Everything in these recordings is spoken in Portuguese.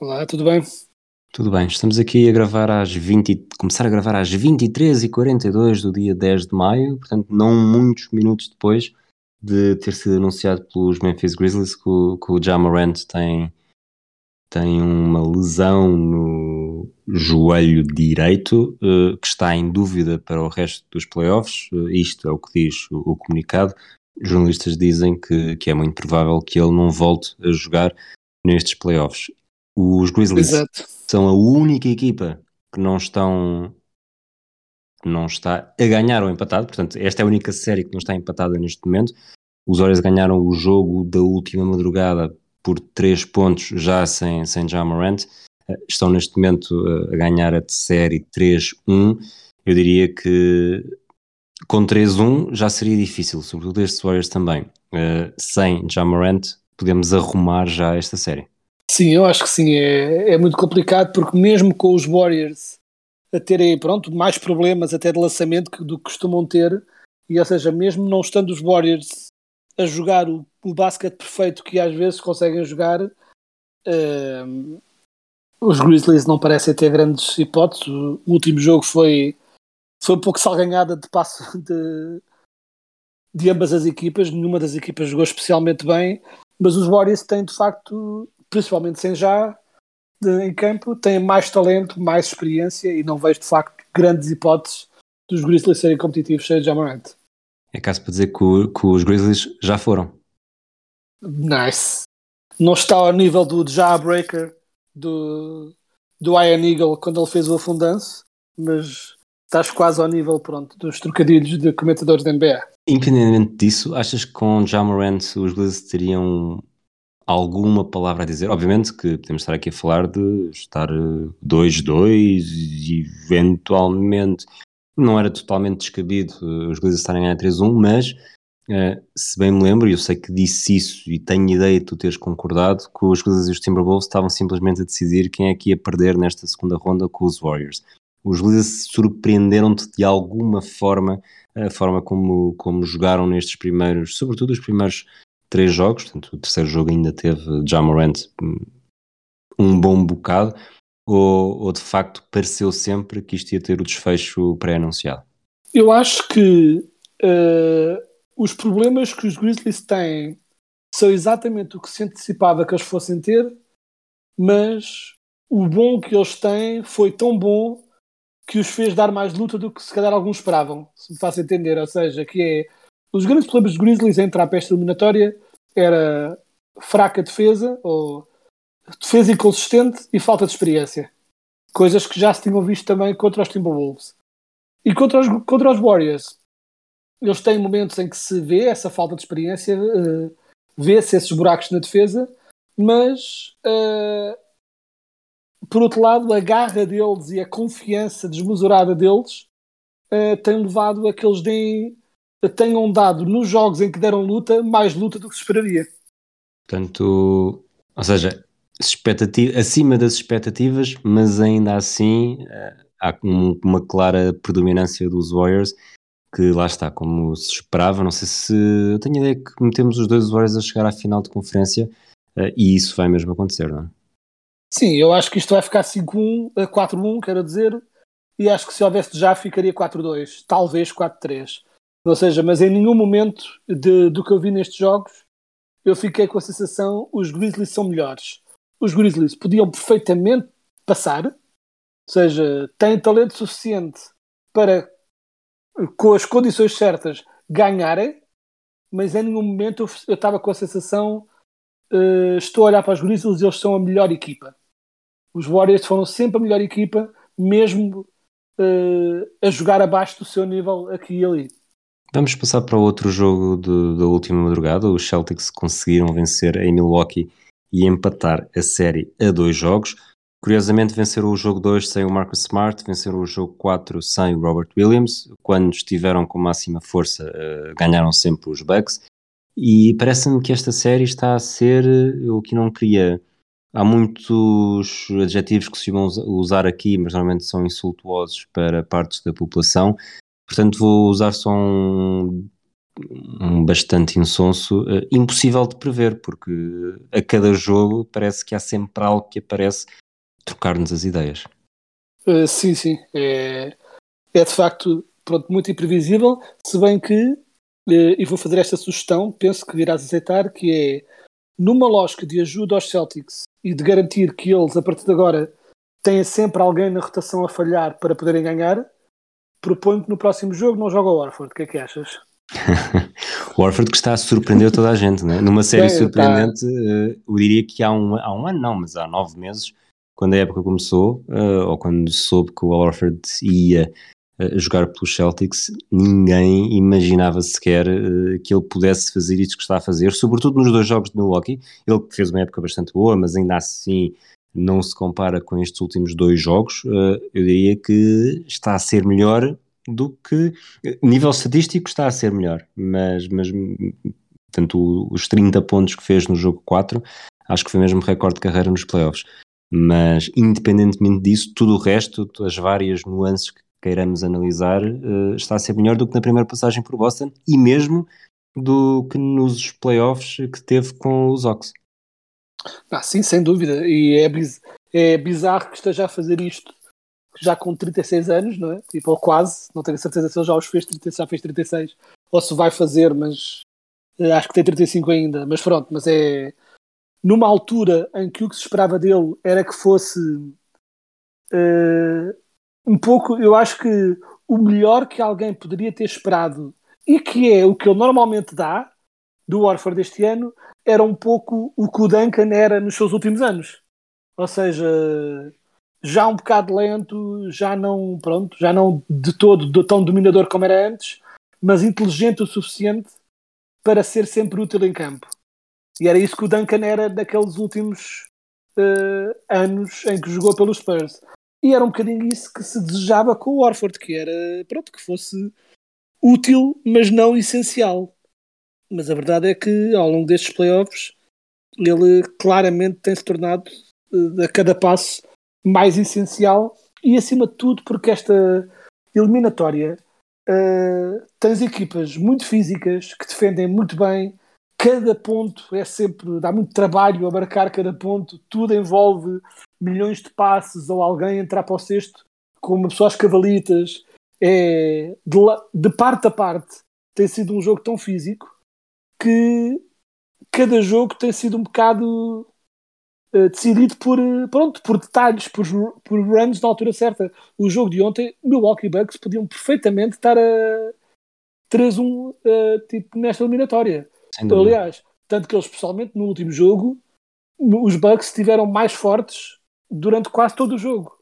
Olá, tudo bem? Tudo bem, estamos aqui a gravar às 20, e- começar a gravar às 23h42 do dia 10 de maio, portanto não muitos minutos depois de ter sido anunciado pelos Memphis Grizzlies que o, que o tem, tem uma lesão no joelho direito eh, que está em dúvida para o resto dos playoffs, Eh, isto é o que diz o, o comunicado. Jornalistas dizem que, que é muito provável que ele não volte a jogar nestes playoffs. Os Grizzlies. Exato. são a única equipa que não estão que não está a ganhar ou empatado, portanto esta é a única série que não está empatada neste momento. Os Warriors ganharam o jogo da última madrugada por 3 pontos já sem, sem Ja Morant. Eh, estão neste momento eh, a ganhar a série 3-1 eu diria que com 3-1 já seria difícil, sobretudo estes Warriors também. Eh, sem Ja Morant podemos arrumar já esta série Sim, eu acho que sim, é, é muito complicado porque mesmo com os Warriors a terem, pronto, mais problemas até de lançamento do que costumam ter, e ou seja, mesmo não estando os Warriors a jogar o, o basquete perfeito que às vezes conseguem jogar, ehm, os Grizzlies não parecem ter grandes hipóteses. O, o último jogo foi, foi um pouco salganhada de passo de, de ambas as equipas, nenhuma das equipas jogou especialmente bem, mas os Warriors têm de facto, principalmente sem já de- em campo, têm mais talento, mais experiência e não vejo de facto grandes hipóteses dos Grizzlies serem competitivos sem Jamorant. é caso para dizer que, o- que os Grizzlies já foram Nice. Não está ao nível do Jawbreaker do, do Iron Eagle quando ele fez o afundanço, mas estás quase ao nível pronto, dos trocadilhos de comentadores da NBA. Independentemente disso, achas que com Ja Morant os Grizzlies teriam alguma palavra a dizer? Obviamente que podemos estar aqui a falar de estar eh, 2-2 e eventualmente não era totalmente descabido eh, os Grizzlies estarem a ganhar 3-1, mas eh, se bem me lembro, e eu sei que disse isso e tenho ideia de tu teres concordado, que os Grizzlies e os Timberwolves estavam simplesmente a decidir quem é que ia perder nesta segunda ronda com os Warriors. Os Grizzlies surpreenderam-te de alguma forma a forma como, como jogaram nestes primeiros, sobretudo os primeiros três jogos, portanto o terceiro jogo ainda teve Ja Morant hum, um bom bocado, ou, ou de facto pareceu sempre que isto ia ter o desfecho pré-anunciado? Eu acho que eh, os problemas que os Grizzlies têm são exatamente o que se antecipava que eles fossem ter, mas o bom que eles têm foi tão bom que os fez dar mais luta do que se calhar alguns esperavam, se me faço entender. Ou seja, que é os grandes problemas dos Grizzlies a entrar para esta eliminatória era fraca defesa ou defesa inconsistente e falta de experiência. Coisas que já se tinham visto também contra os Timberwolves. E contra os, contra os Warriors, eles têm momentos em que se vê essa falta de experiência, eh, vê-se esses buracos na defesa, mas eh, por outro lado, a garra deles e a confiança desmesurada deles eh, tem levado a que eles deem, tenham dado nos jogos em que deram luta mais luta do que se esperaria. Portanto, ou seja, expectativa, acima das expectativas, mas ainda assim eh, há um- uma clara predominância dos Warriors que lá está, como se esperava. Não sei se eu tenho a ideia que metemos os dois Warriors a chegar à final de conferência eh, e isso vai mesmo acontecer, não é? Sim, eu acho que isto vai ficar 5-1, eh, 4-1, quero dizer, e acho que se houvesse já ficaria 4-2, talvez 4-3. Ou seja, mas em nenhum momento de- do que eu vi nestes jogos eu fiquei com a sensação os Grizzlies são melhores. Os Grizzlies podiam perfeitamente passar, ou seja, têm talento suficiente para, com as condições certas, ganharem, mas em nenhum momento eu estava com a sensação eh, estou a olhar para os Grizzlies e eles são a melhor equipa. Os Warriors foram sempre a melhor equipa, mesmo uh, a jogar abaixo do seu nível aqui e ali. Vamos passar para outro jogo de, da última madrugada. Os Celtics conseguiram vencer em Milwaukee e empatar a série a dois jogos. Curiosamente, venceram o jogo 2 sem o Marcus Smart, venceram o jogo 4 sem o Robert Williams. Quando estiveram com máxima força, uh, ganharam sempre os Bucks. E parece-me que esta série está a ser o que não queria. Há muitos adjetivos que se vão usar aqui, mas normalmente são insultuosos para partes da população. Portanto, vou usar só um, um bastante insonso, uh, impossível de prever, porque a cada jogo parece que há sempre algo que aparece trocar-nos as ideias. Uh, sim, sim. É, é de facto pronto, muito imprevisível, se bem que, uh, e vou fazer esta sugestão, penso que irás aceitar, que é numa lógica de ajuda aos Celtics e de garantir que eles, a partir de agora, têm sempre alguém na rotação a falhar para poderem ganhar, proponho que no próximo jogo não joga o Warford. O que é que achas? o Warford que está a surpreender toda a gente, né? numa série Bem, surpreendente, tá... eu diria que há um, há um ano, não, mas há nove meses, quando a época começou, uh, ou quando soube que o Warford ia uh, jogar pelos Celtics, ninguém imaginava sequer que ele pudesse fazer isso que está a fazer, sobretudo nos dois jogos de Milwaukee. Ele fez uma época bastante boa, mas ainda assim não se compara com estes últimos dois jogos. eu diria que está a ser melhor do que. Nível estatístico está a ser melhor, mas, mas tanto os 30 pontos que fez no jogo 4, acho que foi mesmo recorde de carreira nos playoffs. Mas, independentemente disso, tudo o resto, as várias nuances que queiramos analisar, uh, está a ser melhor do que na primeira passagem por Boston e mesmo do que nos playoffs que teve com os Ox. Ah, sim, sem dúvida. E é, biz é bizarro que esteja a fazer isto já com 36 anos, não é? Tipo, ou quase, não tenho certeza se ele já os fez, já fez 36, ou se vai fazer, mas uh, acho que tem 35 ainda. Mas pronto, mas é numa altura em que o que se esperava dele era que fosse uh, um pouco, eu acho que o melhor que alguém poderia ter esperado e que é o que ele normalmente dá do Warford deste ano era um pouco o que o Duncan era nos seus últimos anos. Ou seja, já um bocado lento, já não, pronto, já não de todo tão dominador como era antes, mas inteligente o suficiente para ser sempre útil em campo. E era isso que o Duncan era daqueles últimos uh, anos em que jogou pelos Spurs. E era um bocadinho isso que se desejava com o Orford, que era, pronto, que fosse útil, mas não essencial. Mas a verdade é que ao longo destes playoffs ele claramente tem se tornado uh, a cada passo mais essencial e acima de tudo porque esta eliminatória uh, tens equipas muito físicas que defendem muito bem cada ponto é sempre, dá muito trabalho abarcar cada ponto, tudo envolve milhões de passes ou alguém entrar para o cesto com uma pessoa às cavalitas. É, de, de parte a parte tem sido um jogo tão físico que cada jogo tem sido um bocado uh, decidido por, pronto, por detalhes, por, por runs na altura certa. O jogo de ontem, Milwaukee Bucks podiam perfeitamente estar a 3-1 uh, eh, tipo, nesta eliminatória. Aliás, tanto que eles, especialmente no último jogo, os Bucks estiveram mais fortes durante quase todo o jogo.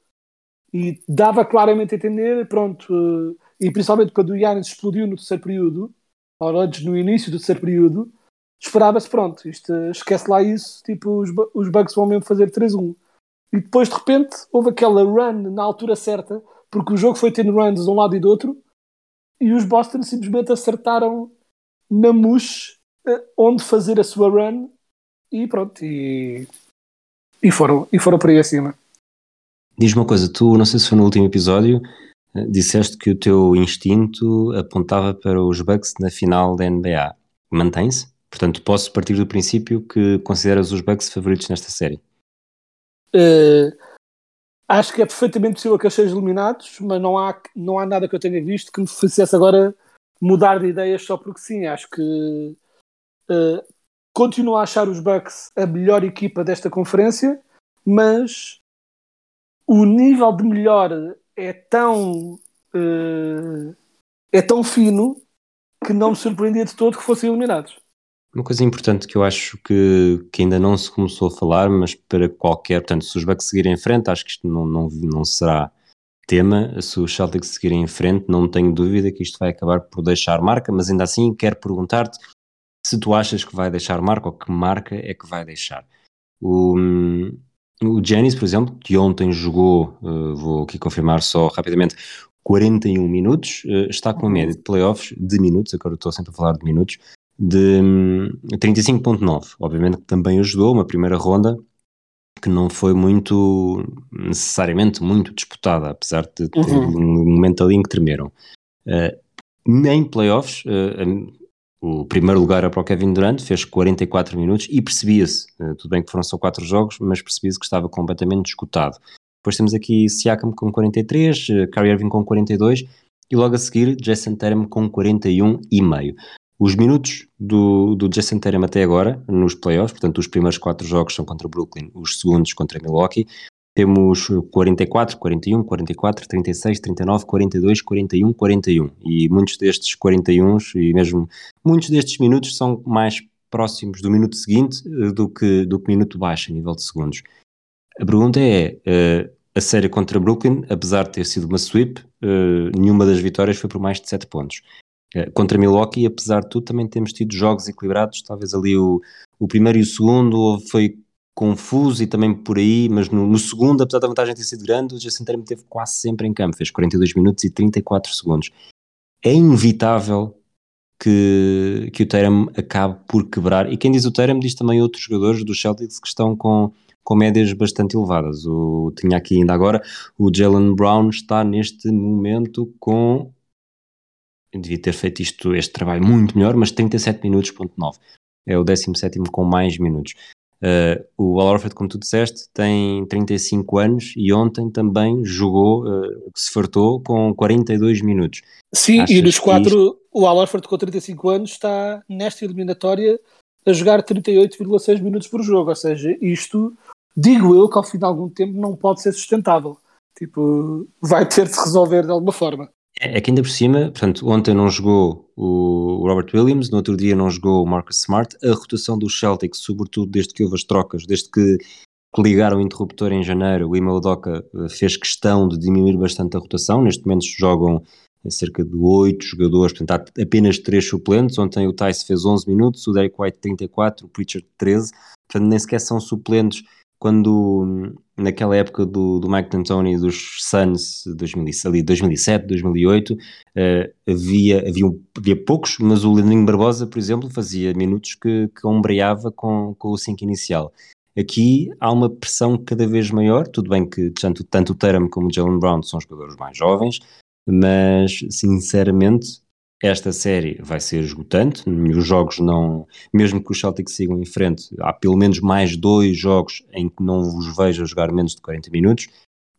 E dava claramente a entender, pronto, uh, e principalmente quando o Yannis explodiu no terceiro período, antes no início do terceiro período, esperava-se, pronto, isto, esquece lá isso, tipo, os, os Bucks vão mesmo fazer 3-1. E depois, de repente, houve aquela run na altura certa, porque o jogo foi tendo runs de um lado e do outro, e os Boston simplesmente acertaram na mousse onde fazer a sua run e pronto, e, e, foram, e foram por aí acima. Diz uma coisa, tu não sei se foi no último episódio, eh, disseste que o teu instinto apontava para os Bucks na final da NBA. Mantém-se? Portanto, posso partir do princípio que consideras os Bucks favoritos nesta série? Uh, acho que é perfeitamente possível que eles sejam eliminados, mas não há, não há nada que eu tenha visto que me fizesse agora mudar de ideias só porque sim. Acho que Uh, continuo a achar os Bucks a melhor equipa desta conferência, mas o nível de melhor é tão uh, é tão fino que não me surpreendia de todo que fossem eliminados. Uma coisa importante que eu acho que, que ainda não se começou a falar, mas para qualquer, portanto, se os Bucks seguirem em frente, acho que isto não, não, não será tema, se os Celtics seguirem em frente, não tenho dúvida que isto vai acabar por deixar marca, mas ainda assim quero perguntar-te se tu achas que vai deixar marca ou que marca é que vai deixar. O, o Janis, por exemplo, que ontem jogou, uh, vou aqui confirmar só rapidamente, 41 minutos, uh, está com uma média de playoffs de minutos, agora estou sempre a falar de minutos, de um, 35.9. Obviamente que também ajudou, uma primeira ronda que não foi muito, necessariamente muito disputada, apesar de ter Uhum. um momento ali em que tremeram. Uh, em playoffs, uh, o primeiro lugar era para o Kevin Durant, fez 44 minutos e percebia-se, uh, tudo bem que foram só 4 jogos, mas percebia-se que estava completamente esgotado. Depois temos aqui Siakam com 43, uh, Kyrie Irving com 42 e logo a seguir Jason Tatum com 41 e meio. Os minutos do, do Jason Tatum até agora, nos playoffs, portanto os primeiros 4 jogos são contra Brooklyn, os segundos contra Milwaukee, temos 44, 41, 44, 36, 39, 42, 41, 41. E muitos destes 41 e mesmo muitos destes minutos são mais próximos do minuto seguinte uh, do que do que minuto baixo a nível de segundos. A pergunta é, uh, a série contra Brooklyn, apesar de ter sido uma sweep, uh, nenhuma das vitórias foi por mais de 7 pontos. contra Milwaukee, apesar de tudo, também temos tido jogos equilibrados, talvez ali o, o primeiro e o segundo foi confuso e também por aí, mas no, no, segundo, apesar da vantagem ter sido grande, o Jason Tatum teve quase sempre em campo, fez 42 minutos e 34 segundos. É inevitável que, que o Tatum acabe por quebrar, e quem diz o Tatum diz também outros jogadores dos Celtics que estão com, com médias bastante elevadas. O, tinha aqui ainda agora, o Jalen Brown está neste momento com eu devia ter feito isto, este trabalho muito melhor, mas 37 minutos, ponto 9. É o 17 com mais minutos. Uh, o Al Horford, como tu disseste, tem 35 anos e ontem também jogou, uh, se fartou, com 42 minutos. Sim, Achas e dos quatro, isto... o Al Horford com 35 anos está nesta eliminatória a jogar 38,6 minutos por jogo, ou seja, isto, digo eu, que ao fim de algum tempo não pode ser sustentável. Tipo, vai ter de se resolver de alguma forma. É que ainda por cima, portanto, ontem não jogou o Robert Williams, no outro dia não jogou o Marcus Smart. A rotação dos Celtics, sobretudo desde que houve as trocas, desde que, ligaram o interruptor em janeiro, o Imo Doca fez questão de diminuir bastante a rotação. Neste momento jogam cerca de 8 jogadores, portanto há apenas 3 suplentes. Ontem o Tice fez 11 minutos, o Derek White 34, o Pritchard 13. Portanto, nem sequer são suplentes quando naquela época do, do Mike D'Antoni dos Suns, 2000, ali 2007, 2008, uh, havia, havia, havia poucos, mas o Leandrinho Barbosa, por exemplo, fazia minutos que, que ombreava com, com o 5 inicial. Aqui há uma pressão cada vez maior, tudo bem que tanto, tanto o Tatum como o Jalen Brown são jogadores mais jovens, mas sinceramente esta série vai ser esgotante, os jogos não, mesmo que os Celtics sigam em frente, há pelo menos mais dois jogos em que não vos vejo jogar menos de 40 minutos,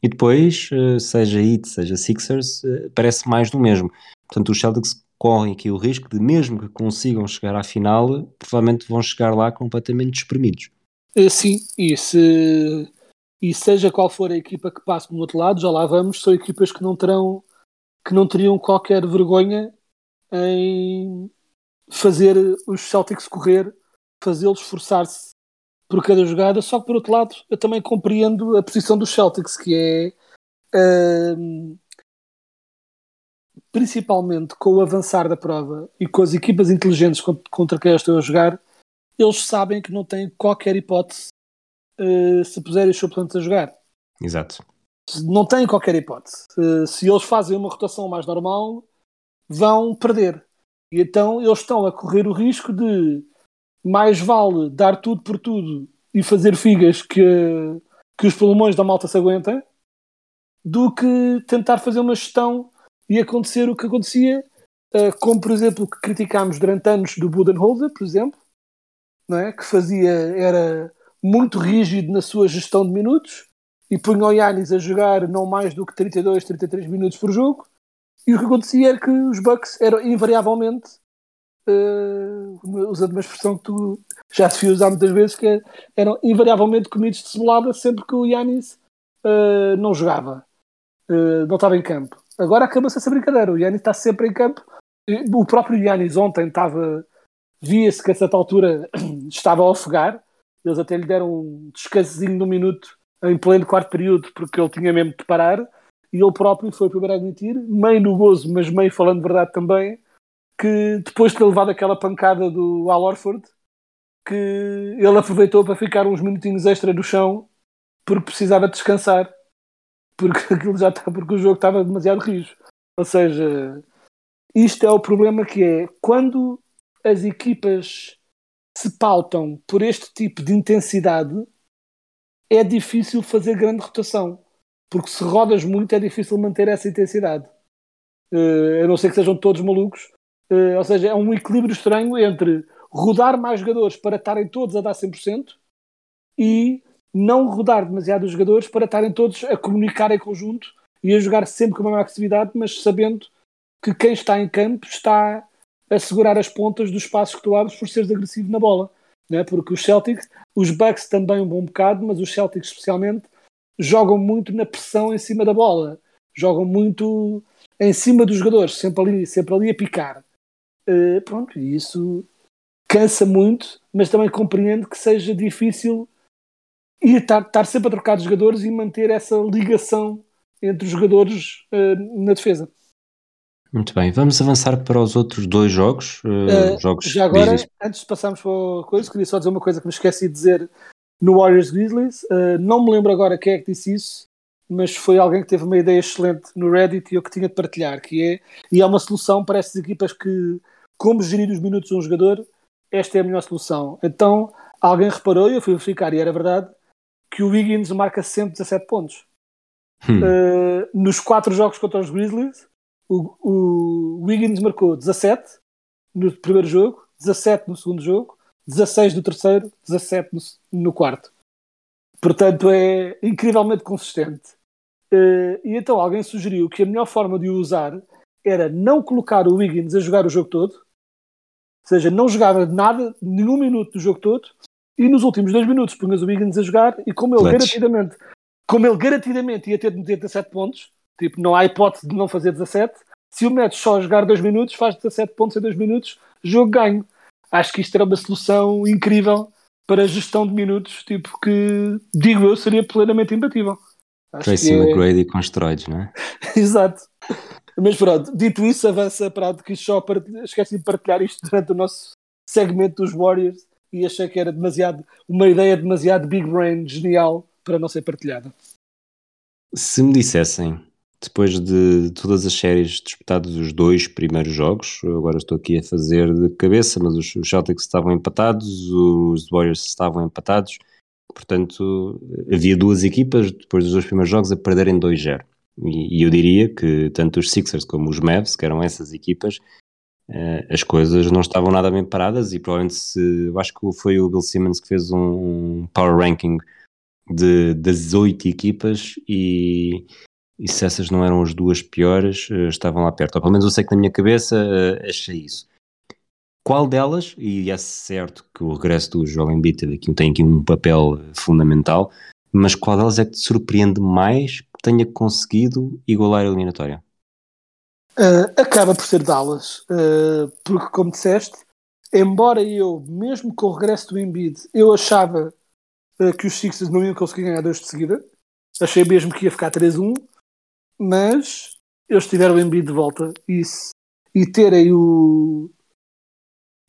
e depois, seja Heat, seja Sixers, parece mais do mesmo. Portanto, os Celtics correm aqui o risco de, mesmo que consigam chegar à final, provavelmente vão chegar lá completamente despremidos. Sim, e, se, e seja qual for a equipa que passe no outro lado, já lá vamos, são equipas que não terão que não teriam qualquer vergonha em fazer os Celtics correr, fazê-los esforçar-se por cada jogada, só que por outro lado eu também compreendo a posição dos Celtics, que é um, principalmente com o avançar da prova e com as equipas inteligentes contra quem eu estou a jogar, eles sabem que não têm qualquer hipótese uh, se puserem os suplentes a jogar. Exato. Não têm qualquer hipótese. Uh, se eles fazem uma rotação mais normal, vão perder. E então eles estão a correr o risco de mais vale dar tudo por tudo e fazer figas que, que os pulmões da malta se aguentem do que tentar fazer uma gestão e acontecer o que acontecia, uh, como por exemplo que criticámos durante anos do Budenholzer, por exemplo, não é? que fazia, era muito rígido na sua gestão de minutos e punha o Yanis a jogar não mais do que 32, 33 minutos por jogo e o que acontecia era que os Bucks eram invariavelmente, uh, usando uma expressão que tu já se viu usar muitas vezes, que é, eram invariavelmente comidos de cebolada sempre que o Yannis uh, não jogava, uh, não estava em campo. Agora acaba-se essa brincadeira, o Yannis está sempre em campo. O próprio Yannis ontem estava, via-se que a certa altura estava a ofegar, eles até lhe deram um descansozinho de um minuto em pleno quarto período, porque ele tinha mesmo de parar e ele próprio foi o primeiro a admitir, meio no gozo, mas meio falando verdade também, que depois de ter levado aquela pancada do Al Orford, que ele aproveitou para ficar uns minutinhos extra no chão porque precisava descansar porque aquilo já está, porque o jogo estava demasiado rijo. Ou seja, isto é o problema que é quando as equipas se pautam por este tipo de intensidade, é difícil fazer grande rotação. Porque se rodas muito é difícil manter essa intensidade. Uh, a não ser que sejam todos malucos. Uh, ou seja, é um equilíbrio estranho entre rodar mais jogadores para estarem todos a dar 100% e não rodar demasiado os jogadores para estarem todos a comunicar em conjunto e a jogar sempre com a mesma agressividade, mas sabendo que quem está em campo está a segurar as pontas dos espaços que tu abres por seres agressivo na bola. Né? Porque os Celtics, os Bucks também um bom bocado, mas os Celtics especialmente, jogam muito na pressão em cima da bola. Jogam muito em cima dos jogadores, sempre ali, sempre ali a picar. Uh, pronto, e isso cansa muito, mas também compreendo que seja difícil e estar, sempre a trocar de jogadores e manter essa ligação entre os jogadores uh, na defesa. Muito bem, vamos avançar para os outros dois jogos. Uh, jogos já agora, antes de passarmos para a coisa, queria só dizer uma coisa que me esqueci de dizer no Warriors Grizzlies. não me lembro agora quem é que disse isso, mas foi alguém que teve uma ideia excelente no Reddit e eu que tinha de partilhar, que é, e é uma solução para essas equipas que, como gerir os minutos de um jogador, esta é a melhor solução. Então, alguém reparou, e eu fui verificar, e era verdade, que o Wiggins marca sempre 17 pontos. Hum. Uh, nos quatro jogos contra os Grizzlies, o, o, Wiggins marcou 17 no primeiro jogo, 17 no segundo jogo, 16 no terceiro, 17 no, no quarto. Portanto, é incrivelmente consistente. Uh, e então alguém sugeriu que a melhor forma de o usar era não colocar o Wiggins a jogar o jogo todo, ou seja, não jogava nada, nenhum minuto do jogo todo, e nos últimos dois minutos punhas o Wiggins a jogar e como ele garantidamente como ele garantidamente ia ter de meter 17 pontos, tipo, não há hipótese de não fazer 17, se o metes só a jogar 2 minutos, faz 17 pontos em 2 minutos, jogo ganho. Acho que isto era uma solução incrível para a gestão de minutos, tipo, que, digo eu, seria plenamente imbatível. Acho Tracy é... McGrady com esteroides, não é? Exato. Mas pronto, dito isso, avança para que só para... esqueci de partilhar isto durante o nosso segmento dos Warriors e achei que era demasiado uma ideia demasiado big brain genial para não ser partilhada. Se me dissessem, depois de todas as séries disputadas os dois primeiros jogos, agora estou aqui a fazer de cabeça, mas os, Celtics estavam empatados, os Warriors estavam empatados, portanto havia duas equipas depois dos dois primeiros jogos a perderem 2-0. E, e eu diria que tanto os Sixers como os Mavs, que eram essas equipas, uh, as coisas não estavam nada bem paradas e provavelmente se, eu acho que foi o Bill Simmons que fez um power ranking de, das oito equipas e, e, se essas não eram as duas piores, uh, estavam lá perto. Ou pelo menos eu sei que na minha cabeça uh, achei isso. Qual delas, e é certo que o regresso do Joel Embiid tem aqui um papel fundamental, mas qual delas é que te surpreende mais que tenha conseguido igualar a eliminatória? Uh, acaba por ser Dallas, uh, porque como disseste, embora eu, mesmo com o regresso do Embiid, eu achava uh, que os Sixers não iam conseguir ganhar dois de seguida, achei mesmo que ia ficar 3-1, mas eles tiveram o Embiid de volta e, e terem o,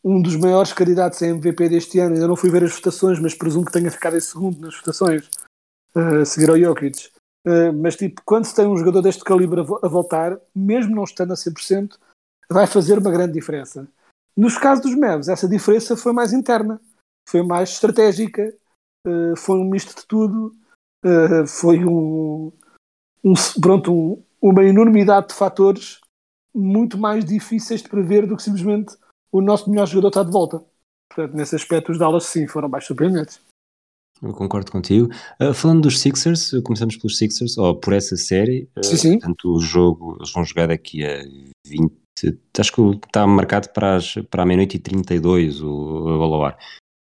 um dos maiores candidatos a MVP deste ano, ainda não fui ver as votações, mas presumo que tenha ficado em segundo nas votações, a seguir ao Jokic. Uh, mas tipo, quando se tem um jogador deste calibre a, voltar, mesmo não estando a 100%, vai fazer uma grande diferença. Nos casos dos Mavs, essa diferença foi mais interna, foi mais estratégica, uh, foi um misto de tudo, uh, foi um, um pronto, um, uma enormidade de fatores muito mais difíceis de prever do que simplesmente o nosso melhor jogador está de volta. Portanto, nesse aspecto, os Dallas sim foram mais surpreendentes. Eu concordo contigo. Uh, falando dos Sixers, começamos pelos Sixers, ou por essa série. Uh, sim, sim. Portanto, o jogo, eles vão jogar daqui a 20. Acho que está marcado para, as, para a meia-noite e 32 o, o.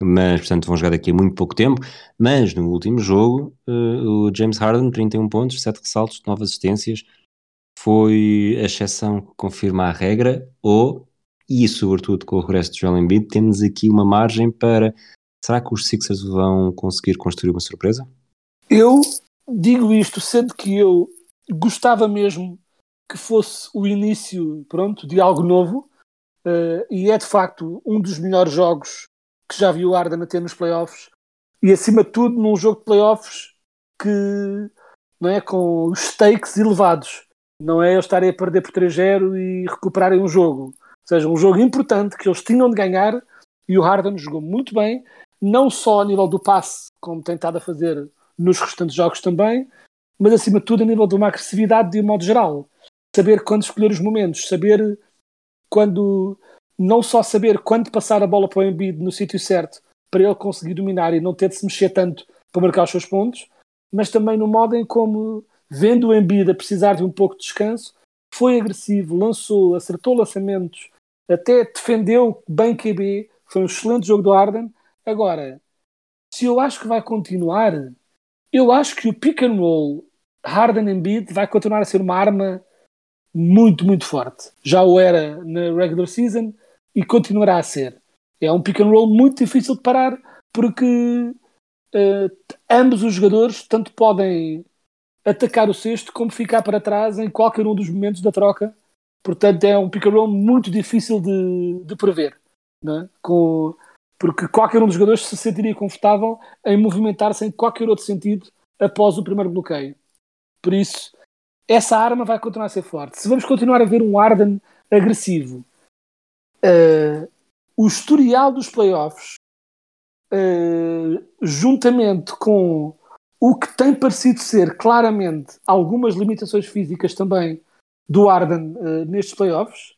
Mas, portanto, vão jogar daqui a muito pouco tempo. Mas no último jogo, uh, o James Harden, 31 pontos, 7 ressaltos, 9 assistências, foi a exceção que confirma a regra, ou, e sobretudo com o regresso de Joel Embiid, temos aqui uma margem para Será que os Sixers vão conseguir construir uma surpresa? Eu digo isto, sendo que eu gostava mesmo que fosse o início, pronto, de algo novo. Uh, e é de facto um dos melhores jogos que já vi o Arden a ter nos playoffs. E acima de tudo, num jogo de playoffs que não é com os stakes elevados. Não é eles estarem a perder por 3-0 e recuperarem um jogo. Ou seja, um jogo importante que eles tinham de ganhar e o Harden jogou muito bem, não só a nível do passe, como tem estado a fazer nos restantes jogos também, mas acima de tudo a nível de uma agressividade de um modo geral. Saber quando escolher os momentos, saber quando, não só saber quando passar a bola para o Embiid no sítio certo para ele conseguir dominar e não ter de se mexer tanto para marcar os seus pontos, mas também no modo em como, vendo o Embiid a precisar de um pouco de descanso, foi agressivo, lançou, acertou lançamentos, até defendeu bem QB, foi um excelente jogo do Arden. Agora, se eu acho que vai continuar, eu acho que o pick and roll Harden Embiid vai continuar a ser uma arma muito, muito forte. Já o era na regular season e continuará a ser. É um pick and roll muito difícil de parar porque uh, ambos os jogadores tanto podem atacar o cesto como ficar para trás em qualquer um dos momentos da troca. Portanto, é um pick and roll muito difícil de, de prever. É? Com, porque qualquer um dos jogadores se sentiria confortável em movimentar-se em qualquer outro sentido após o primeiro bloqueio. Por isso, essa arma vai continuar a ser forte. Se vamos continuar a ver um Arden agressivo, uh, o historial dos playoffs, uh, juntamente com o que tem parecido ser claramente algumas limitações físicas também do Arden uh, nestes playoffs,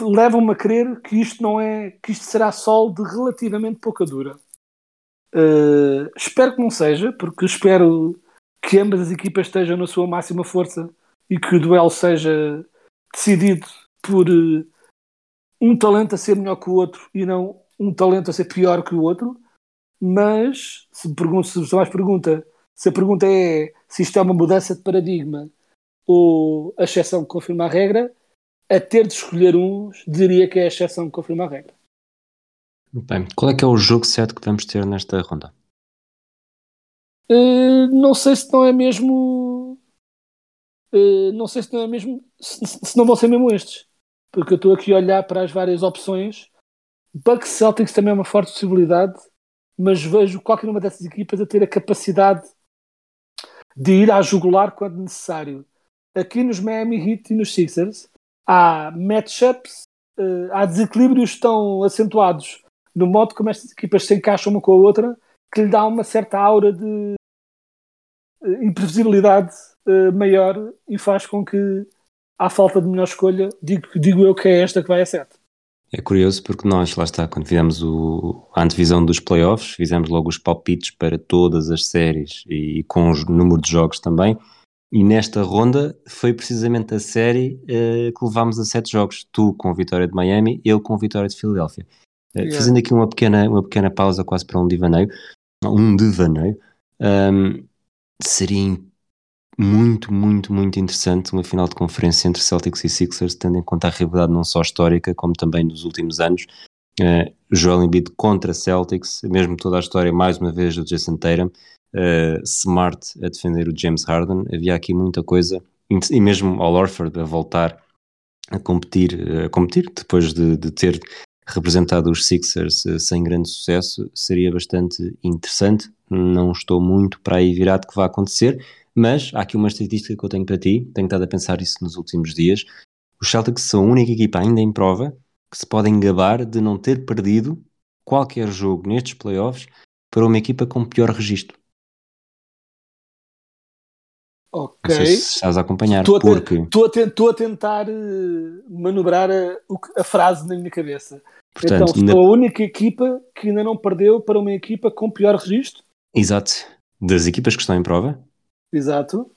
levam-me a crer que isto não é que isto será sol de relativamente pouca dura. Uh, espero que não seja, porque espero que ambas as equipas estejam na sua máxima força e que o duelo seja decidido por uh, um talento a ser melhor que o outro e não um talento a ser pior que o outro. Mas se, pergunta, se mais pergunta se a pergunta é se isto é uma mudança de paradigma ou a exceção que confirma a regra, a ter de escolher uns, diria que é a exceção que confirma a regra. Bem, qual é que é o jogo certo que vamos ter nesta ronda? Uh, não sei se não é mesmo. Uh, não sei se não é mesmo. Se, se, não vão ser mesmo estes. Porque eu estou aqui a olhar para as várias opções. Bucks Celtics também é uma forte possibilidade, mas vejo qualquer uma dessas equipas a ter a capacidade de ir à jugular quando necessário. Aqui nos Miami Heat e nos Sixers há matchups, uh, há desequilíbrios tão acentuados no modo como estas equipas se encaixam uma com a outra que lhe dá uma certa aura de uh, imprevisibilidade uh, maior e faz com que, à falta de melhor escolha, digo, digo eu que é esta que vai a 7. É curioso porque nós, lá está, quando fizemos o, a antevisão dos playoffs, fizemos logo os palpites para todas as séries e com o número de jogos também. E nesta ronda foi precisamente a série uh, que levámos a sete jogos. Tu com a vitória de Miami, eu com a vitória de Filadélfia. Uh, yeah. Fazendo aqui uma pequena, uma pequena pausa quase para um divaneio, um devaneio, um, seria muito, muito, muito interessante uma final de conferência entre Celtics e Sixers, tendo em conta a rivalidade não só histórica, como também dos últimos anos. Uh, Joel Embiid contra Celtics, mesmo toda a história, mais uma vez, do Jason Tatum uh, Smart a defender o James Harden, havia aqui muita coisa, e mesmo ao Orford a voltar a competir, a competir depois de, de ter representado os Sixers uh, sem grande sucesso, seria bastante interessante. Não estou muito para aí virado que vai acontecer, mas há aqui uma estatística que eu tenho para ti, tenho estado a pensar isso nos últimos dias. Os Celtics são a única equipa ainda em prova que se podem gabar de não ter perdido qualquer jogo nestes playoffs para uma equipa com pior registro. Ok. Se estás a acompanhar. Estou a, porque... estou a, estou a tentar uh, manobrar a, a, frase na minha cabeça. Portanto, então, sou na... a única equipa que ainda não perdeu para uma equipa com pior registro? Exato. Das equipas que estão em prova? Exato.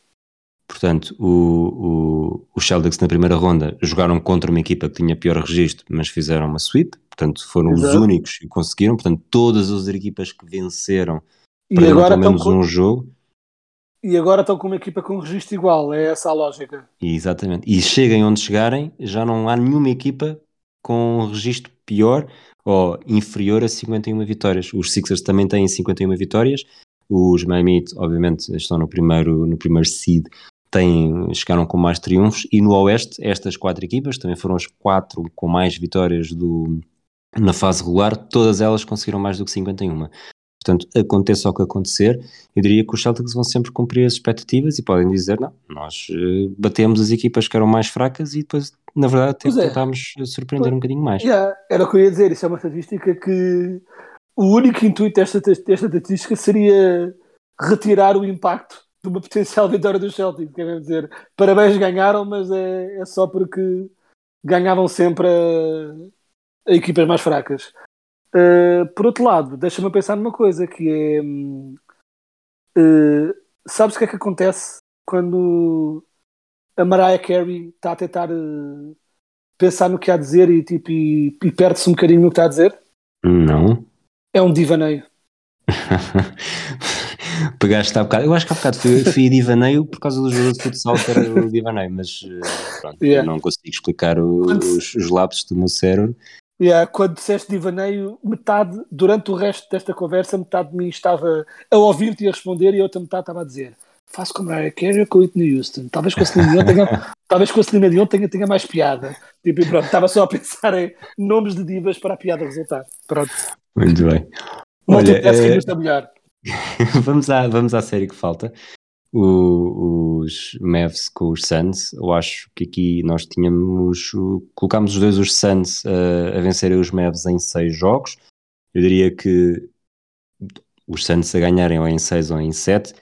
Portanto, o, o, os Celtics na primeira ronda jogaram contra uma equipa que tinha pior registro, mas fizeram uma sweep. Portanto, foram Exato. os únicos que conseguiram. Portanto, todas as equipas que venceram e agora pelo menos um jogo e agora estão com uma equipa com registro igual, é essa a lógica. Exatamente. E cheguem onde chegarem, já não há nenhuma equipa com registro pior ou inferior a 51 vitórias. Os Sixers também têm 51 vitórias. Os Miami obviamente, estão no primeiro, no primeiro seed têm, chegaram com mais triunfos e no Oeste estas quatro equipas também foram as quatro com mais vitórias do, na fase regular, todas elas conseguiram mais do que 51. Portanto, aconteça o que acontecer, eu diria que os Celtics vão sempre cumprir as expectativas e podem dizer, não, nós uh, batemos as equipas que eram mais fracas e depois, na verdade, até Pois é. tentámos surpreender um bocadinho mais. Yeah, era o que eu ia dizer, isso é uma estatística que o único intuito desta, desta estatística seria retirar o impacto de uma potencial vitória dos Celtics. Quer dizer, parabéns, ganharam, mas é, é só porque ganhavam sempre a, a equipas mais fracas. Uh, por outro lado, deixa-me pensar numa coisa que é uh, sabes o que é que acontece quando a Mariah Carey está a tentar uh, pensar no que há a dizer e, tipo, e, e perde-se um bocadinho no que está a dizer? Não. É um divaneio. Pegaste há bocado. Eu acho que há bocado fui, fui a divaneio por causa do jogo de futsal que era o divaneio, mas eh, pronto, Yeah. eu não consigo explicar os, os lapsos do meu cérebro. Yeah, quando disseste divaneio, metade, durante o resto desta conversa, metade de mim estava a ouvir-te e a responder e a outra metade estava a dizer faço com Mariah Carey com Whitney Houston. Talvez com a Celina Dion tenha, talvez com a Celina Dion tenha, tenha mais piada. Tipo, e pronto, estava só a pensar em nomes de divas para a piada resultar. Pronto. Muito bem. Olha, melhor. vamos, à, vamos à série que falta. O- os Mavs com os Suns. Eu acho que aqui nós tínhamos. Colocámos os dois os Suns eh, a vencerem os Mavs em seis jogos. Eu diria que os Suns a ganharem ou em seis ou em sete.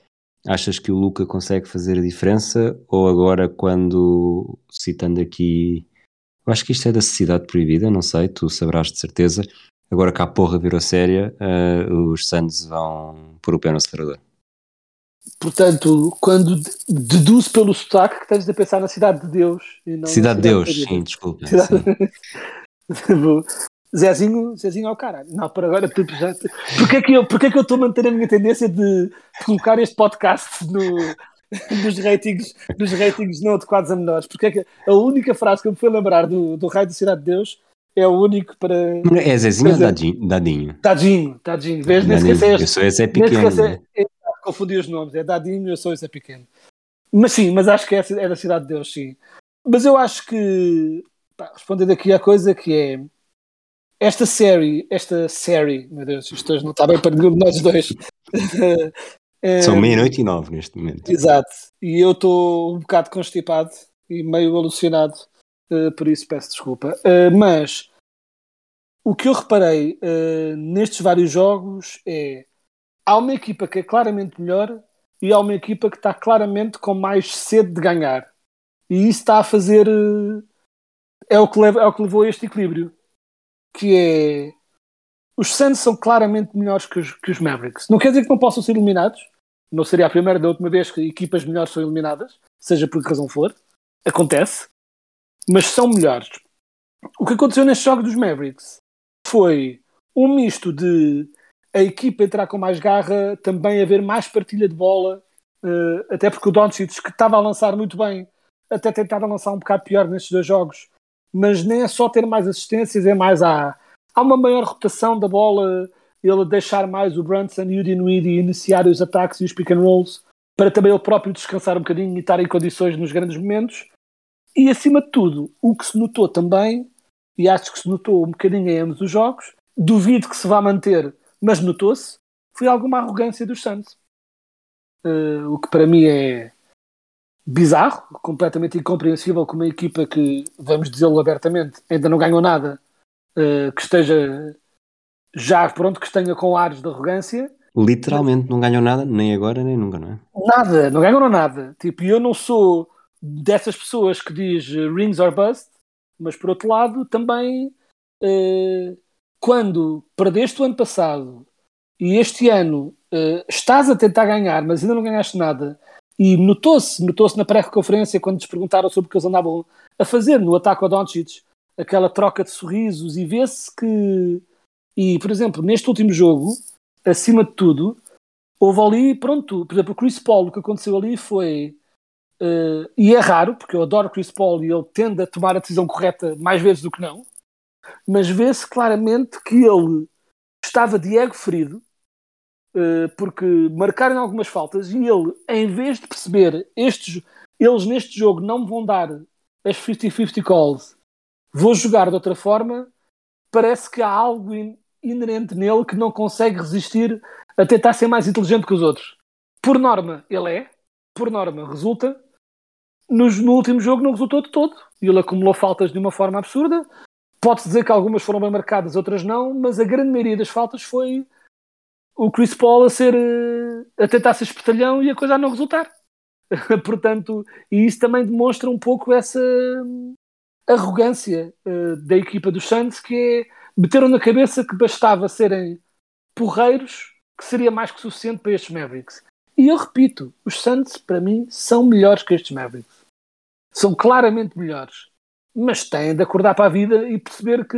Achas que o Luca consegue fazer a diferença? Ou agora, quando citando aqui. Eu acho que isto é da Sociedade Proibida, não sei, tu sabrás de certeza. Agora que a porra virou séria, eh, os Suns vão pôr o pé no acelerador. Portanto, quando de- deduzo pelo sotaque que tens de pensar na Cidade de Deus. E não na Cidade de Deus, Proibida. sim, desculpa. Cidade- sim. Zezinho, Zezinho ao caralho. Não, por agora, tipo, já... Porquê que eu porquê que eu estou a manter a minha tendência de colocar este podcast no, nos, ratings, nos ratings não adequados a menores? Porque é que a única frase que eu me fui lembrar do, do Raio da Cidade de Deus é o único para. É Zezinho ou. Dadinho? Dadinho? Tadinho, tadinho. Vês, nem Dadinho. esqueceste. Eu sou esse é pequeno. esquece, é, confundi os nomes, é Dadinho, eu sou esse é pequeno. Mas sim, mas acho que é, é da Cidade de Deus, sim. Mas eu acho que, pá, respondendo aqui à coisa que é esta série, esta série, meu Deus, isto hoje não está bem para nenhum de nós dois. É, São meia-noite e nove neste momento. Exato, e eu estou um bocado constipado e meio alucinado, eh, por isso peço desculpa. Eh, mas o que eu reparei eh, nestes vários jogos é há uma equipa que é claramente melhor e há uma equipa que está claramente com mais sede de ganhar. E isso está a fazer. é, o que leva, é o que levou a este equilíbrio. Que é. Os Suns são claramente melhores que os, que os Mavericks. Não quer dizer que não possam ser eliminados. Não seria a primeira da última vez que equipas melhores são eliminadas, seja por que razão for. Acontece. Mas são melhores. O que aconteceu neste jogo dos Mavericks foi um misto de a equipa entrar com mais garra, também haver mais partilha de bola, eh, até porque o Doncic, que estava a lançar muito bem, até tentava lançar um bocado pior nestes dois jogos, mas nem é só ter mais assistências, é mais há, há uma maior rotação da bola, ele deixar mais o Brunson e o Dinwiddie iniciar os ataques e os pick and rolls, para também ele próprio descansar um bocadinho e estar em condições nos grandes momentos. E acima de tudo, o que se notou também, e acho que se notou um bocadinho em ambos os jogos, duvido que se vá manter, mas notou-se, foi alguma arrogância dos Suns. Eh, o que para mim é bizarro, completamente incompreensível com uma equipa que, vamos dizê-lo abertamente, ainda não ganhou nada, eh, que esteja já pronto, que tenha com ares de arrogância. Literalmente não ganham nada, nem agora nem nunca, não é? Nada, não ganham nada. Tipo, eu não sou dessas pessoas que diz eh, rings or bust, mas por outro lado, também eh, quando perdeste o ano passado e este ano eh, estás a tentar ganhar, mas ainda não ganhaste nada, e notou-se, notou-se na pré-conferência quando lhes perguntaram sobre o que eles andavam a fazer no ataque ao Doncic, aquela troca de sorrisos, e vê-se que, e por exemplo, neste último jogo, acima de tudo, houve ali, pronto, por exemplo, o Chris Paul, o que aconteceu ali foi. Eh, e é raro, porque eu adoro Chris Paul e ele tende a tomar a decisão correta mais vezes do que não, mas vê-se claramente que ele estava de ego ferido, eh, porque marcaram algumas faltas e ele, em vez de perceber estes, eles neste jogo não me vão dar as 50-50 calls, vou jogar de outra forma, parece que há algo in inerente nele que não consegue resistir a tentar ser mais inteligente que os outros. Por norma, ele é, por norma, resulta. Nos, no último jogo não resultou de todo. Ele acumulou faltas de uma forma absurda. Pode-se dizer que algumas foram bem marcadas, outras não, mas a grande maioria das faltas foi o Chris Paul a, ser, eh, a tentar ser espertalhão e a coisa a não resultar. Portanto, e isso também demonstra um pouco essa arrogância uh, da equipa dos Suns, que é meteram na cabeça que bastava serem porreiros, que seria mais que suficiente para estes Mavericks. E eu repito, os Suns, para mim, são melhores que estes Mavericks. São claramente melhores. Mas têm de acordar para a vida e perceber que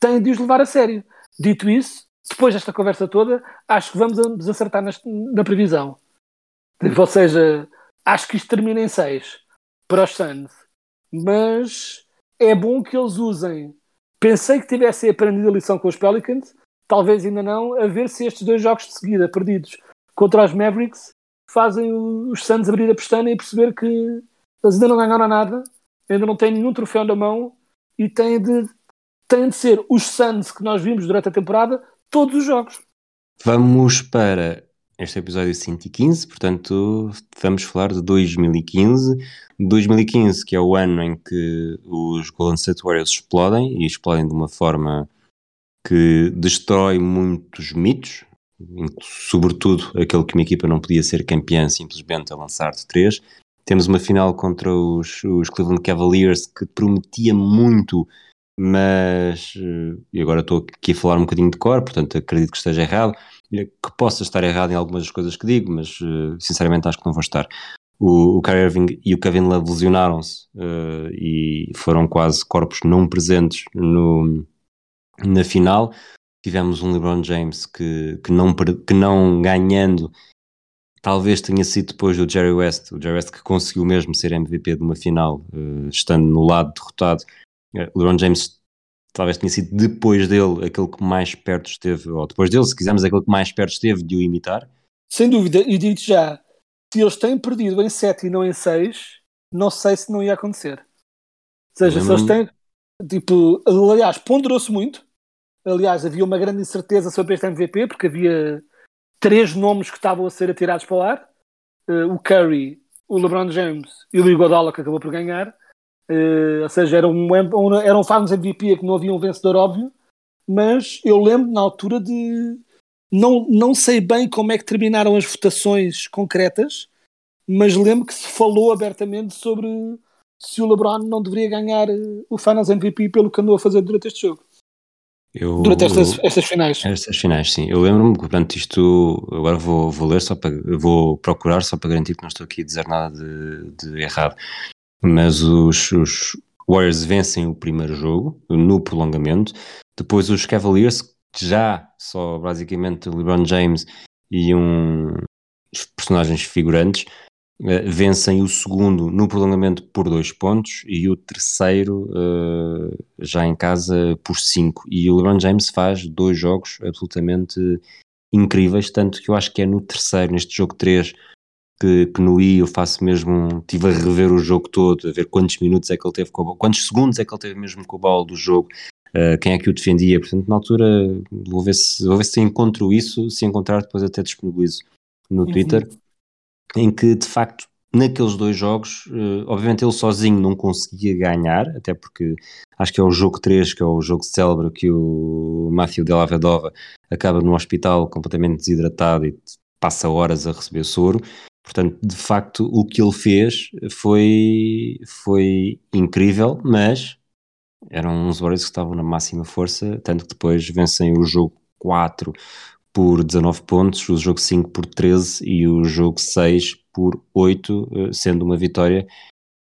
têm de os levar a sério. Dito isso, depois desta conversa toda, acho que vamos desacertar na, na previsão. Ou seja, acho que isto termina em 6 para os Suns. Mas é bom que eles usem. Pensei que tivessem aprendido a lição com os Pelicans, talvez ainda não, a ver se estes dois jogos de seguida perdidos contra os Mavericks fazem os Suns abrir a pestana e perceber que eles ainda não ganharam nada, ainda não têm nenhum troféu na mão e têm de, têm de ser os Suns que nós vimos durante a temporada todos os jogos. Vamos para este episódio 115, portanto, vamos falar de 2015. 2015, que é o ano em que os Golden State Warriors explodem e explodem de uma forma que destrói muitos mitos, sobretudo aquele que uma equipa não podia ser campeã simplesmente a lançar de três. Temos uma final contra os, os Cleveland Cavaliers que prometia muito mas eh, e agora estou aqui a falar um bocadinho de cor, portanto acredito que esteja errado, que possa estar errado em algumas das coisas que digo, mas eh, sinceramente acho que não vou estar. O, o Kyrie Irving e o Kevin Love lesionaram-se uh, e foram quase corpos não presentes no, na final. Tivemos um LeBron James que, que, não, que não ganhando, talvez tenha sido depois do Jerry West, o Jerry West que conseguiu mesmo ser MVP de uma final, uh, estando no lado derrotado o LeBron James talvez tenha sido depois dele aquele que mais perto esteve, ou depois dele, se quisermos, aquele que mais perto esteve de o imitar. Sem dúvida, e digo já, se eles têm perdido em 7 e não em 6, não sei se não ia acontecer. Ou seja, se eles têm, tipo, aliás, ponderou-se muito. Aliás, havia uma grande incerteza sobre este MVP, porque havia três nomes que estavam a ser atirados para o ar: uh, o Curry, o LeBron James e o Iguodala, que acabou por ganhar. Uh, ou seja, era um, um MVP que não havia um vencedor óbvio, mas eu lembro na altura de. Não, não sei bem como é que terminaram as votações concretas, mas lembro que se falou abertamente sobre se o LeBron não deveria ganhar eh, o Finals MVP pelo que andou a fazer durante este jogo. Eu, durante estas, estas finais. Estas finais, sim. Eu lembro-me, portanto, isto agora vou, vou ler só para vou procurar só para garantir que não estou aqui a dizer nada de, de errado mas os, os Warriors vencem o primeiro jogo no prolongamento. Depois os Cavaliers, já só basicamente LeBron James e um personagens figurantes, uh, vencem o segundo no prolongamento por dois pontos e o terceiro uh, já em casa por cinco. E o LeBron James faz dois jogos absolutamente incríveis, tanto que eu acho que é no terceiro, neste jogo 3, que, que no I eu faço mesmo, estive a rever o jogo todo, a ver quantos minutos é que ele teve com a bola, quantos segundos é que ele teve mesmo com a bola do jogo, uh, quem é que o defendia, portanto na altura vou ver se, vou ver se encontro isso, se encontrar depois até disponibilizo no uhum. Em que de facto naqueles dois jogos, uh, obviamente ele sozinho não conseguia ganhar, até porque acho que é o jogo 3, que é o jogo célebre que o Matthew Della Vedova acaba no hospital completamente desidratado e passa horas a receber soro, Portanto, de facto, o que ele fez foi, foi incrível, mas eram uns Warriors que estavam na máxima força, tanto que depois vencem o jogo 4 por 19 pontos, o jogo 5 por 13 e o jogo 6 por 8, eh, sendo uma vitória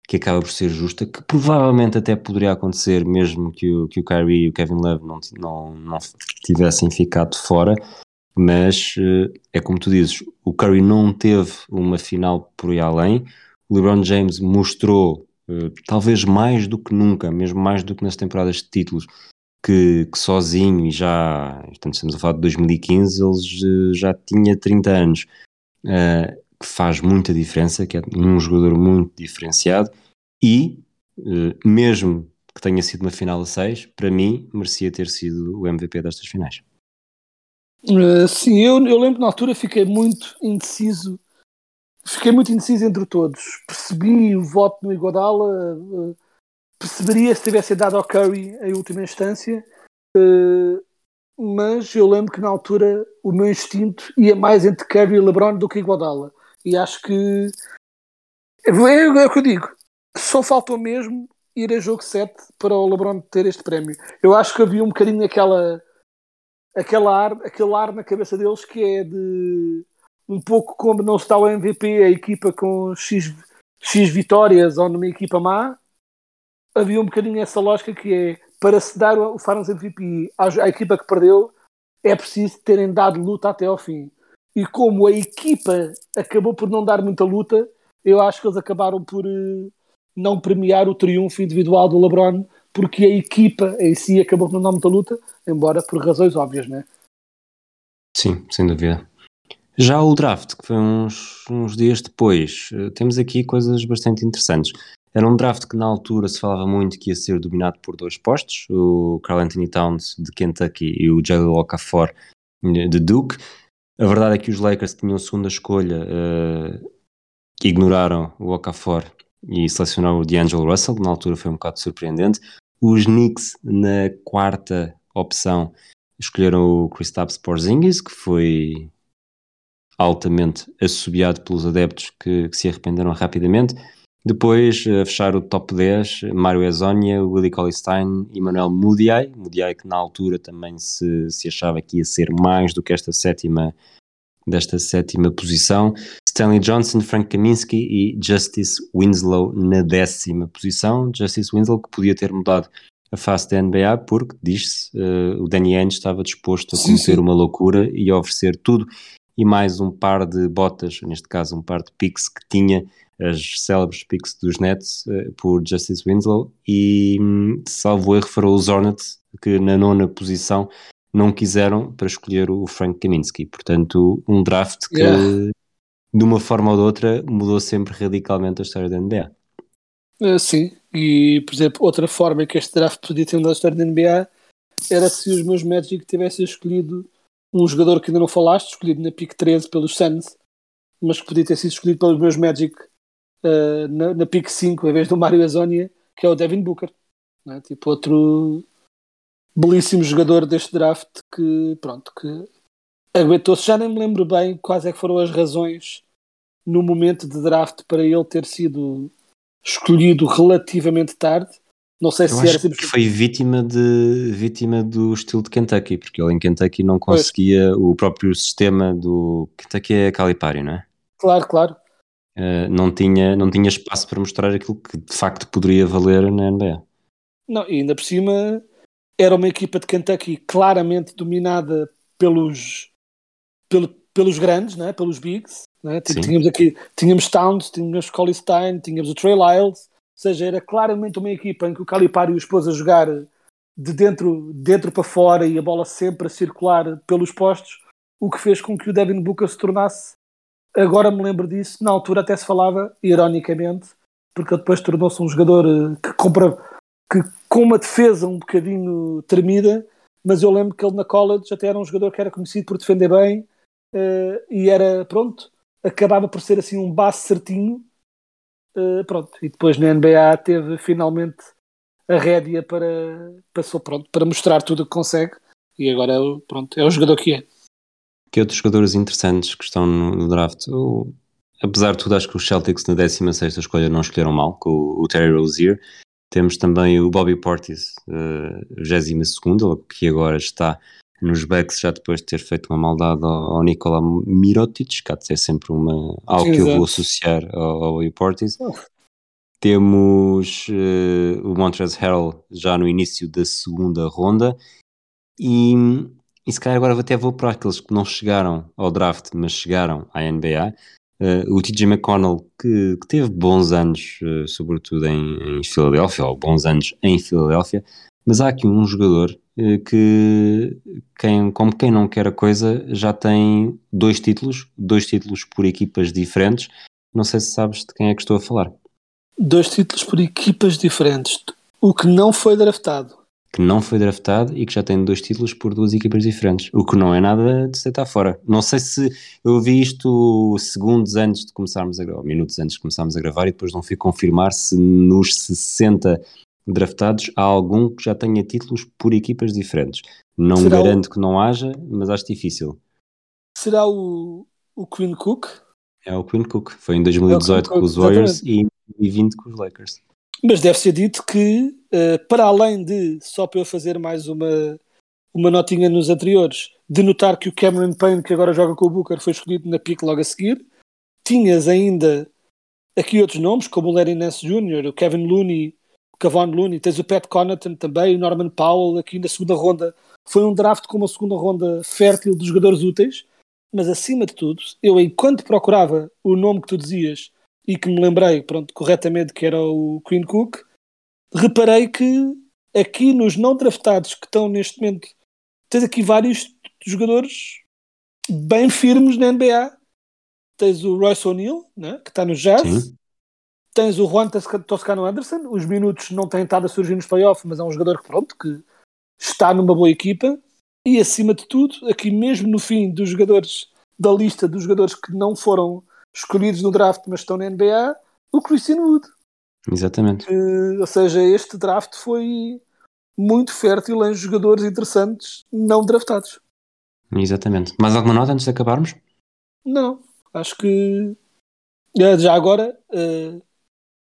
que acaba por ser justa, que provavelmente até poderia acontecer mesmo que o, que o Kyrie e o Kevin Love não, não, não tivessem ficado fora, mas eh, é como tu dizes, o Curry não teve uma final por aí além, o LeBron James mostrou, eh, talvez mais do que nunca, mesmo mais do que nas temporadas de títulos, que, que sozinho e já, portanto estamos a falar de 2015, ele já tinha 30 anos, uh, que faz muita diferença, que é um jogador muito diferenciado e, uh, mesmo que tenha sido uma final a 6, para mim merecia ter sido o MVP destas finais. Uh, sim, eu, eu lembro na altura fiquei muito indeciso, fiquei muito indeciso entre todos. Percebi o voto no Iguodala, uh, perceberia se tivesse dado ao Curry em última instância, uh, mas eu lembro que na altura o meu instinto ia mais entre Curry e LeBron do que Iguodala. E acho que é, é o que eu digo, só faltou mesmo ir a jogo 7 para o LeBron ter este prémio. Eu acho que havia um bocadinho aquela, aquela ar, aquele ar na cabeça deles que é de um pouco como não está o MVP, a equipa com X, X vitórias ou numa equipa má. Havia um bocadinho essa lógica que é para se dar o Finals MVP à, à equipa que perdeu, é preciso terem dado luta até ao fim. E como a equipa acabou por não dar muita luta, eu acho que eles acabaram por uh, não premiar o triunfo individual do LeBron, porque a equipa em si acabou por não dar muita luta, embora por razões óbvias, né? Sim, sem dúvida. Já o draft, que foi uns, uns dias depois, uh, temos aqui coisas bastante interessantes. Era um draft que na altura se falava muito que ia ser dominado por dois postos, o Carl Anthony Towns de Kentucky e o Jaleel Okafor de Duke. A verdade é que os Lakers tinham segunda escolha, uh, ignoraram o Okafor e selecionaram o D'Angelo Russell, na altura foi um bocado surpreendente. Os Knicks, na quarta opção, escolheram o Kristaps Porzingis, que foi altamente assobiado pelos adeptos que, que se arrependeram rapidamente. Depois, a fechar o top 10, Mário Ezonia, Willie Collistein e Manuel Mudiay. Mudiay que na altura também se, se achava que ia ser mais do que esta sétima, desta sétima posição. Stanley Johnson, Frank Kaminsky e Justice Winslow na décima posição. Justice Winslow que podia ter mudado a face da NBA porque, diz-se, uh, o Danny Ainge estava disposto a cometer sim, sim. uma loucura e a oferecer tudo e mais um par de botas, neste caso um par de picks que tinha as célebres picks dos Nets uh, por Justice Winslow e, hum, salvo erro, foram os Hornets que na nona posição não quiseram para escolher o Frank Kaminsky. Portanto, um draft que, yeah. de uma forma ou de outra, mudou sempre radicalmente a história da NBA. Uh, eh, sim, e por exemplo, outra forma que este draft podia ter mudado a história da NBA era se os meus Magic tivessem escolhido um jogador que ainda não falaste, escolhido na pick 13 pelos Suns, mas que podia ter sido escolhido pelos meus Magic uh, na, na pick 5 em vez do Mario Azonia, que é o Devin Booker. Né? Tipo, outro belíssimo jogador deste draft que, pronto, que aguentou-se. Já nem me lembro bem quais é que foram as razões no momento de draft para ele ter sido escolhido relativamente tarde. Não sei Eu se era que foi vítima de vítima do estilo de Kentucky, porque ele em Kentucky não conseguia pois. o próprio sistema do Kentucky é Calipari, não é? Claro, claro. Uh, não, tinha, não tinha espaço para mostrar aquilo que de facto poderia valer na NBA. Não, e ainda por cima era uma equipa de Kentucky claramente dominada pelos, pelo, pelos grandes, né? pelos bigs. Né? Tínhamos aqui tínhamos Towns, tínhamos Collie Stein, tínhamos o Trey Lyles, ou seja, era claramente uma equipa em que o Calipari os pôs a jogar de dentro, dentro para fora e a bola sempre a circular pelos postos, o que fez com que o Devin Booker se tornasse agora me lembro disso, na altura até se falava, ironicamente, porque ele depois tornou-se um jogador eh, que compra que com uma defesa um bocadinho tremida, mas eu lembro que ele na college até era um jogador que era conhecido por defender bem uh, e era, pronto, acabava por ser assim um base certinho, uh, pronto, e depois na NBA teve finalmente a rédea para, passou, pronto, para mostrar tudo o que consegue e agora pronto, é o jogador que é que outros jogadores interessantes que estão no draft? Apesar de tudo, acho que os Celtics na 16 escolha não escolheram mal, com o, o Terry Rozier. Temos também o Bobby Portis, uh, 22 que agora está nos Bucks, já depois de ter feito uma maldade ao, ao Nikola Mirotic, que é sempre uma, algo que eu vou associar ao, ao Bobby Portis. Oh. Temos uh, o Montrezl Harrell já no início da segunda ronda e e se calhar agora até vou para aqueles que não chegaram ao draft, mas chegaram à NBA. Uh, eh, o TJ McConnell, que, que, teve bons anos, uh, sobretudo em, em Filadélfia, ou bons anos em Filadélfia, mas há aqui um jogador eh, que quem, como quem não quer a coisa já tem dois títulos, dois títulos por equipas diferentes. Não sei se sabes de quem é que estou a falar. Dois títulos por equipas diferentes. O que não foi draftado. Que não foi draftado e que já tem dois títulos por duas equipas diferentes. O que não é nada de se deitar fora. Não sei se eu vi isto segundos antes de começarmos a gravar, minutos antes de começarmos a gravar, e depois não fui confirmar se nos 60 draftados há algum que já tenha títulos por equipas diferentes. Não Será o- garanto que não haja, mas acho difícil. Será o, o Queen Cook? É o Quinn Cook. Foi em 2018 É o com os Warriors e em 2020 com os Lakers. Mas deve ser dito que, eh, para além de, só para eu fazer mais uma, uma notinha nos anteriores, de notar que o Cameron Payne, que agora joga com o Booker, foi escolhido na pick logo a seguir, tinhas ainda aqui outros nomes, como o Larry Nance Jr., o Kevin Looney, o Kevon Looney, tens o Pat Connaughton também, o Norman Powell, aqui na segunda ronda. Foi um draft com uma segunda ronda fértil de jogadores úteis, mas acima de tudo, eu enquanto procurava o nome que tu dizias e que me lembrei, pronto, corretamente, que era o Queen Cook, reparei que aqui nos não draftados que estão neste momento, tens aqui vários jogadores bem firmes na NBA. Tens o Royce O'Neal, né, que está no Jazz. Sim. Tens o Juan Tosca- Toscano Anderson. Os minutos não têm estado a surgir nos playoffs, mas é um jogador que, pronto, que está numa boa equipa. E acima de tudo, aqui mesmo no fim dos jogadores da lista dos jogadores que não foram escolhidos no draft, mas estão na NBA, o Christian Wood. Exatamente. Eh, ou seja, este draft foi muito fértil em jogadores interessantes não draftados. Exatamente. Mais alguma nota antes de acabarmos? Não, acho que eh, já agora eh,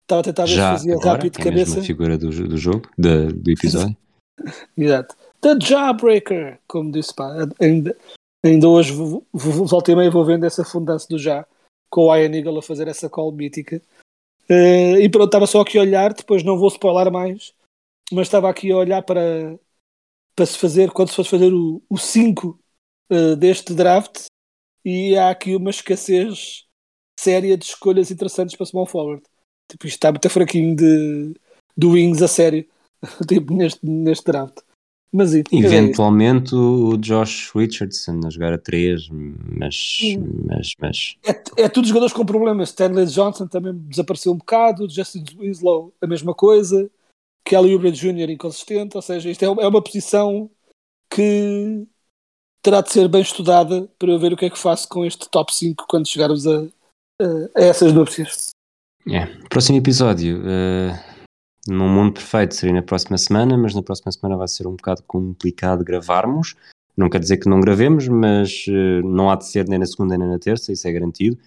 estava a tentar Já fazia agora, rápido de é cabeça. a figura do, do jogo, da- do episódio. Exato. The Jawbreaker, como disse, pá, ainda, ainda hoje e meia vou vendo essa fundança do já, com o Ian Eagle a fazer essa call mítica. Eh, e pronto, estava só aqui a olhar, depois não vou spoiler mais, mas estava aqui a olhar para, para se fazer, quando se fosse fazer o 5 deste draft, e há aqui uma escassez séria de escolhas interessantes para small forward. Tipo, isto está muito fraquinho de, de wings a sério, tipo, neste, neste draft. Mas. Eventualmente o Josh Richardson a jogar a 3, mas, mas, mas É, é tudo jogadores com problemas. Stanley Johnson também desapareceu um bocado, Justin Winslow a mesma coisa, Kelly Oubre Jr. inconsistente, ou seja, isto é uma, é uma posição que terá de ser bem estudada para eu ver o que é que faço com este top 5 quando chegarmos a, a- a essas núpcias. é. Próximo episódio. eh, num mundo perfeito seria na próxima semana, mas na próxima semana vai ser um bocado complicado gravarmos. Não quer dizer que não gravemos, mas eh, não há de ser nem na segunda nem na terça, isso é garantido.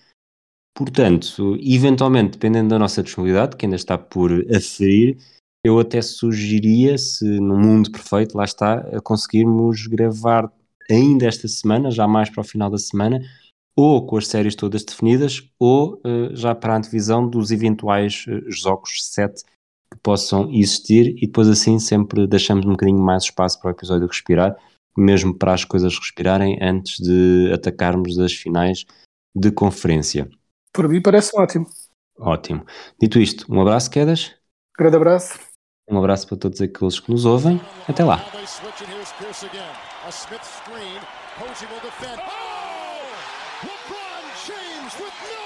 Portanto, eventualmente, dependendo da nossa disponibilidade, que ainda está por aferir, eu até sugeriria, se no mundo perfeito, lá está, a conseguirmos gravar ainda esta semana, já mais para o final da semana, ou com as séries todas definidas, ou eh, já para a antevisão dos eventuais eh, jogos 7 que possam existir, e depois assim sempre deixamos um bocadinho mais espaço para o episódio respirar, mesmo para as coisas respirarem antes de atacarmos as finais de conferência. Por mim parece ótimo. Ótimo. Dito isto, um abraço, Quedas. Grande abraço. Um abraço para todos aqueles que nos ouvem. Até lá. A Smith screen. Posey will defend. Oh! LeBron James with no